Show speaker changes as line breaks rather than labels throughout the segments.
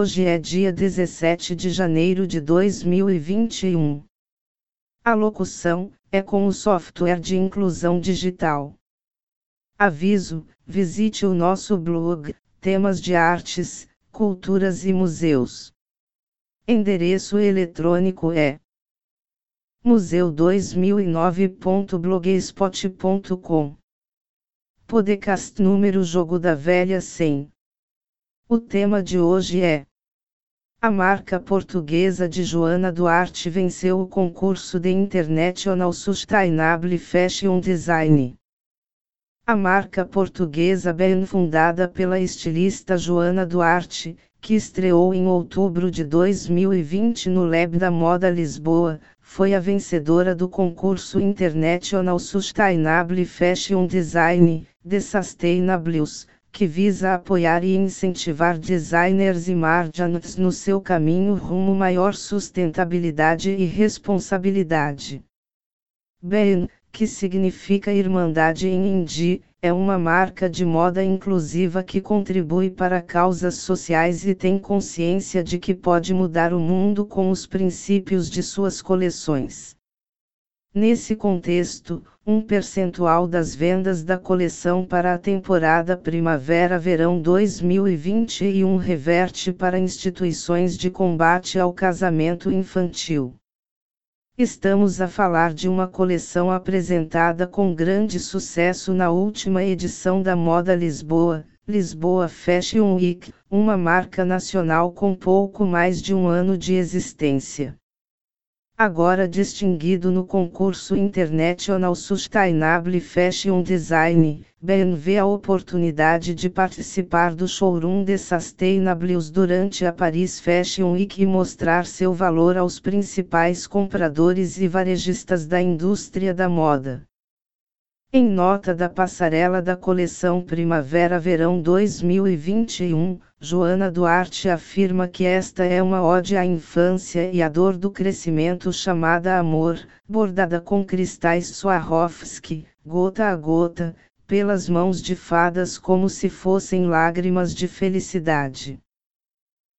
Hoje é dia 17 de janeiro de 2021. A locução é com o software de inclusão digital. Aviso: visite o nosso blog, temas de artes, culturas e museus. Endereço eletrônico é museu2009.blogspot.com. Podcast número Jogo da Velha 100. O tema de hoje é: A marca portuguesa de Joana Duarte venceu o concurso de International Sustainable Fashion Design. A marca portuguesa bem fundada pela estilista Joana Duarte, que estreou em outubro de 2020 no Lab da Moda Lisboa, foi a vencedora do concurso International Sustainable Fashion Design, The Sustainables, que visa apoiar e incentivar designers e margins no seu caminho rumo maior sustentabilidade e responsabilidade. BEN, que significa Irmandade em Hindi, é uma marca de moda inclusiva que contribui para causas sociais e tem consciência de que pode mudar o mundo com os princípios de suas coleções. Nesse contexto, um percentual das vendas da coleção para a temporada Primavera-Verão 2021 reverte para instituições de combate ao casamento infantil. Estamos a falar de uma coleção apresentada com grande sucesso na última edição da Moda Lisboa, Lisboa Fashion Week, uma marca nacional com pouco mais de um ano de existência agora distinguido no concurso International Sustainable Fashion Design, Ben vê a oportunidade de participar do showroom de Sustainables durante a Paris Fashion Week e mostrar seu valor aos principais compradores e varejistas da indústria da moda. Em nota da passarela da coleção Primavera-Verão 2021, Joana Duarte afirma que esta é uma ode à infância e à dor do crescimento chamada amor, bordada com cristais Swarovski, gota a gota, pelas mãos de fadas como se fossem lágrimas de felicidade.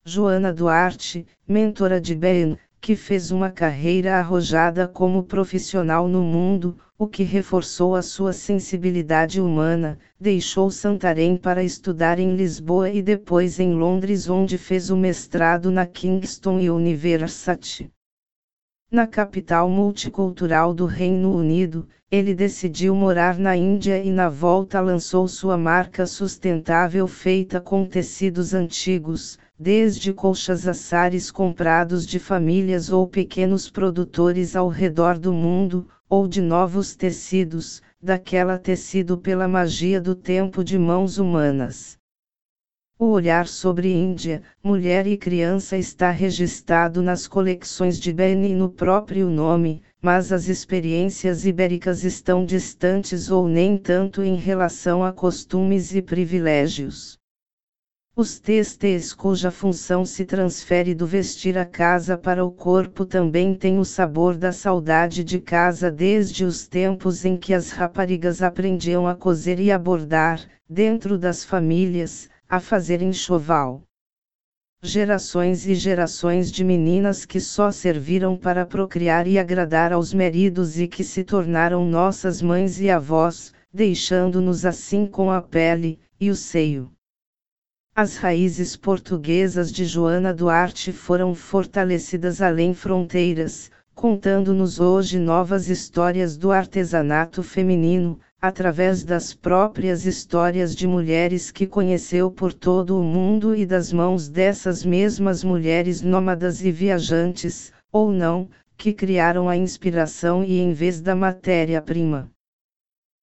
Joana Duarte, mentora de Ben, que fez uma carreira arrojada como profissional no mundo, o que reforçou a sua sensibilidade humana, deixou Santarém para estudar em Lisboa e depois em Londres, onde fez o mestrado na Kingston University. Na capital multicultural do Reino Unido, ele decidiu morar na Índia e na volta lançou sua marca sustentável feita com tecidos antigos, desde colchas assares comprados de famílias ou pequenos produtores ao redor do mundo, ou de novos tecidos, daquela tecido pela magia do tempo de mãos humanas. O olhar sobre Índia, mulher e criança está registrado nas coleções de Beni no próprio nome, mas as experiências ibéricas estão distantes ou nem tanto em relação a costumes e privilégios. Os textos cuja função se transfere do vestir a casa para o corpo também têm o sabor da saudade de casa desde os tempos em que as raparigas aprendiam a cozer e a bordar, dentro das famílias, a fazer enxoval. Gerações e gerações de meninas que só serviram para procriar e agradar aos maridos e que se tornaram nossas mães e avós, deixando-nos assim com a pele e o seio. As raízes portuguesas de Joana Duarte foram fortalecidas além fronteiras, contando-nos hoje novas histórias do artesanato feminino, através das próprias histórias de mulheres que conheceu por todo o mundo e das mãos dessas mesmas mulheres nômadas e viajantes, ou não, que criaram a inspiração e em vez da matéria-prima.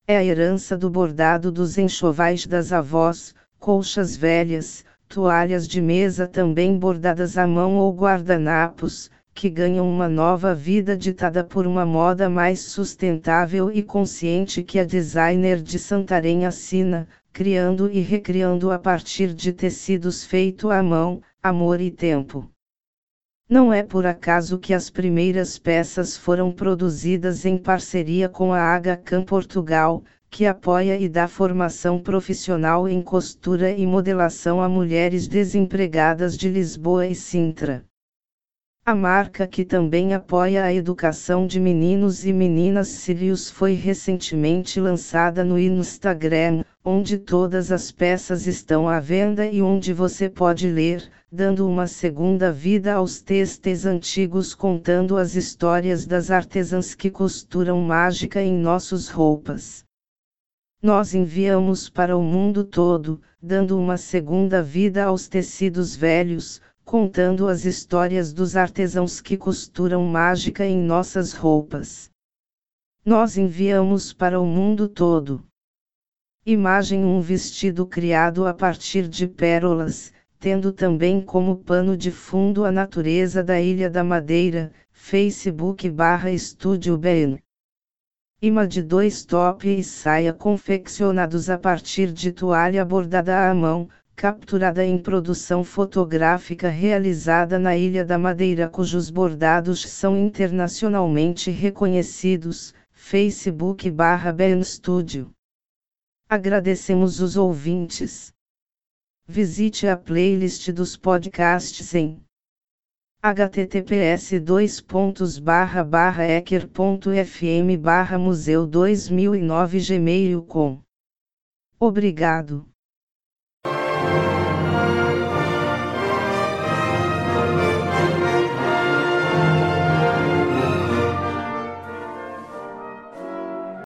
É a herança do bordado dos enxovais das avós, colchas velhas, toalhas de mesa também bordadas à mão ou guardanapos, que ganham uma nova vida ditada por uma moda mais sustentável e consciente que a designer de Santarém assina, criando e recriando a partir de tecidos feito à mão, amor e tempo. Não é por acaso que as primeiras peças foram produzidas em parceria com a Aga Portugal, que apoia e dá formação profissional em costura e modelação a mulheres desempregadas de Lisboa e Sintra. A marca que também apoia a educação de meninos e meninas sírios foi recentemente lançada no Instagram, onde todas as peças estão à venda e onde você pode ler, dando uma segunda vida aos textos antigos contando as histórias das artesãs que costuram mágica em nossas roupas. Nós enviamos para o mundo todo, dando uma segunda vida aos tecidos velhos, contando as histórias dos artesãos que costuram mágica em nossas roupas. Nós enviamos para o mundo todo. Imagem um vestido criado a partir de pérolas, tendo também como pano de fundo a natureza da Ilha da Madeira, Facebook barra Estúdio Ben. Ima de dois top e saia confeccionados a partir de toalha bordada à mão, capturada em produção fotográfica realizada na Ilha da Madeira, cujos bordados são internacionalmente reconhecidos. Facebook barra Ben Studio. Agradecemos os ouvintes. Visite a playlist dos podcasts em https ecker.fm museu 2009 gmail.com Obrigado.